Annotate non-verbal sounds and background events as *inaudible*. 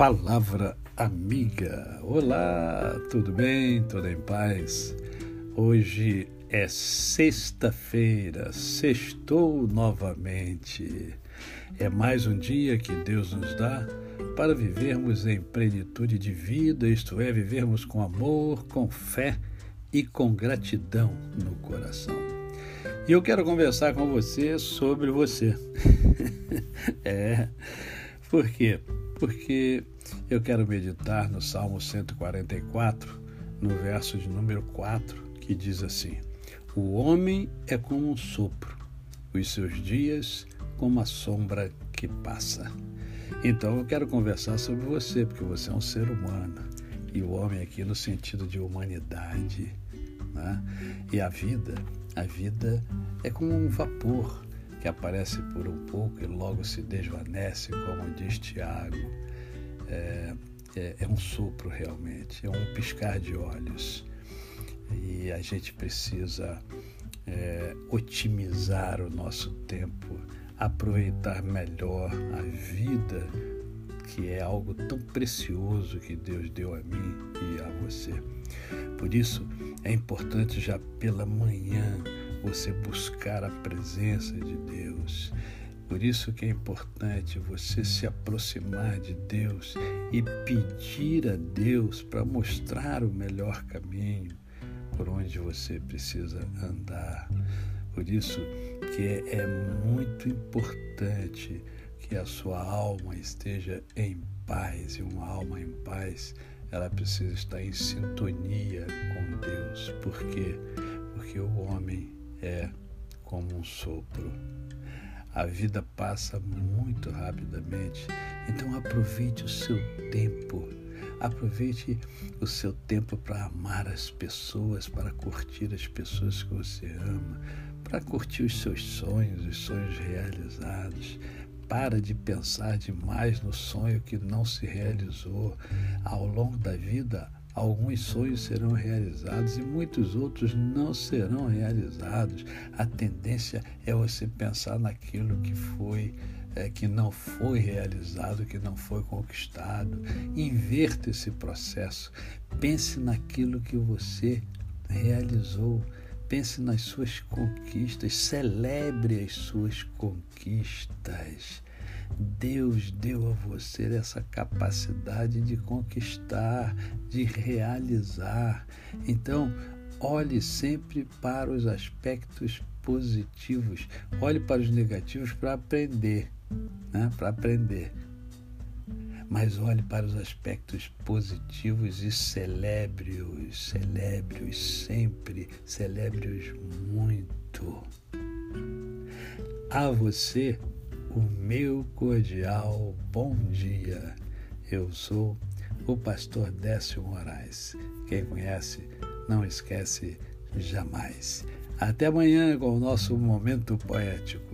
Palavra Amiga. Olá, tudo bem? Tudo em paz? Hoje é sexta-feira, sextou novamente. É mais um dia que Deus nos dá para vivermos em plenitude de vida, isto é, vivermos com amor, com fé e com gratidão no coração. E eu quero conversar com você sobre você. *laughs* é, por quê? Porque eu quero meditar no Salmo 144, no verso de número 4, que diz assim: O homem é como um sopro, os seus dias como a sombra que passa. Então eu quero conversar sobre você, porque você é um ser humano. E o homem aqui no sentido de humanidade. Né? E a vida, a vida é como um vapor que aparece por um pouco e logo se desvanece, como diz Tiago. É, é, é um sopro realmente, é um piscar de olhos. E a gente precisa é, otimizar o nosso tempo, aproveitar melhor a vida, que é algo tão precioso que Deus deu a mim e a você. Por isso, é importante já pela manhã você buscar a presença de Deus. Por isso que é importante você se aproximar de Deus e pedir a Deus para mostrar o melhor caminho por onde você precisa andar. Por isso que é, é muito importante que a sua alma esteja em paz e uma alma em paz ela precisa estar em sintonia com Deus. Por quê? Porque o homem é como um sopro. A vida passa muito rapidamente, então aproveite o seu tempo. Aproveite o seu tempo para amar as pessoas, para curtir as pessoas que você ama, para curtir os seus sonhos, os sonhos realizados. Para de pensar demais no sonho que não se realizou. Ao longo da vida, Alguns sonhos serão realizados e muitos outros não serão realizados. A tendência é você pensar naquilo que foi, é, que não foi realizado, que não foi conquistado. Inverta esse processo. Pense naquilo que você realizou. Pense nas suas conquistas. Celebre as suas conquistas. Deus deu a você essa capacidade de conquistar, de realizar. Então, olhe sempre para os aspectos positivos, olhe para os negativos para aprender, né? para aprender. Mas olhe para os aspectos positivos e celebre-os, celebre-os sempre, celebre-os muito. A você o meu cordial bom dia. Eu sou o pastor Décio Moraes. Quem conhece, não esquece jamais. Até amanhã com o nosso momento poético.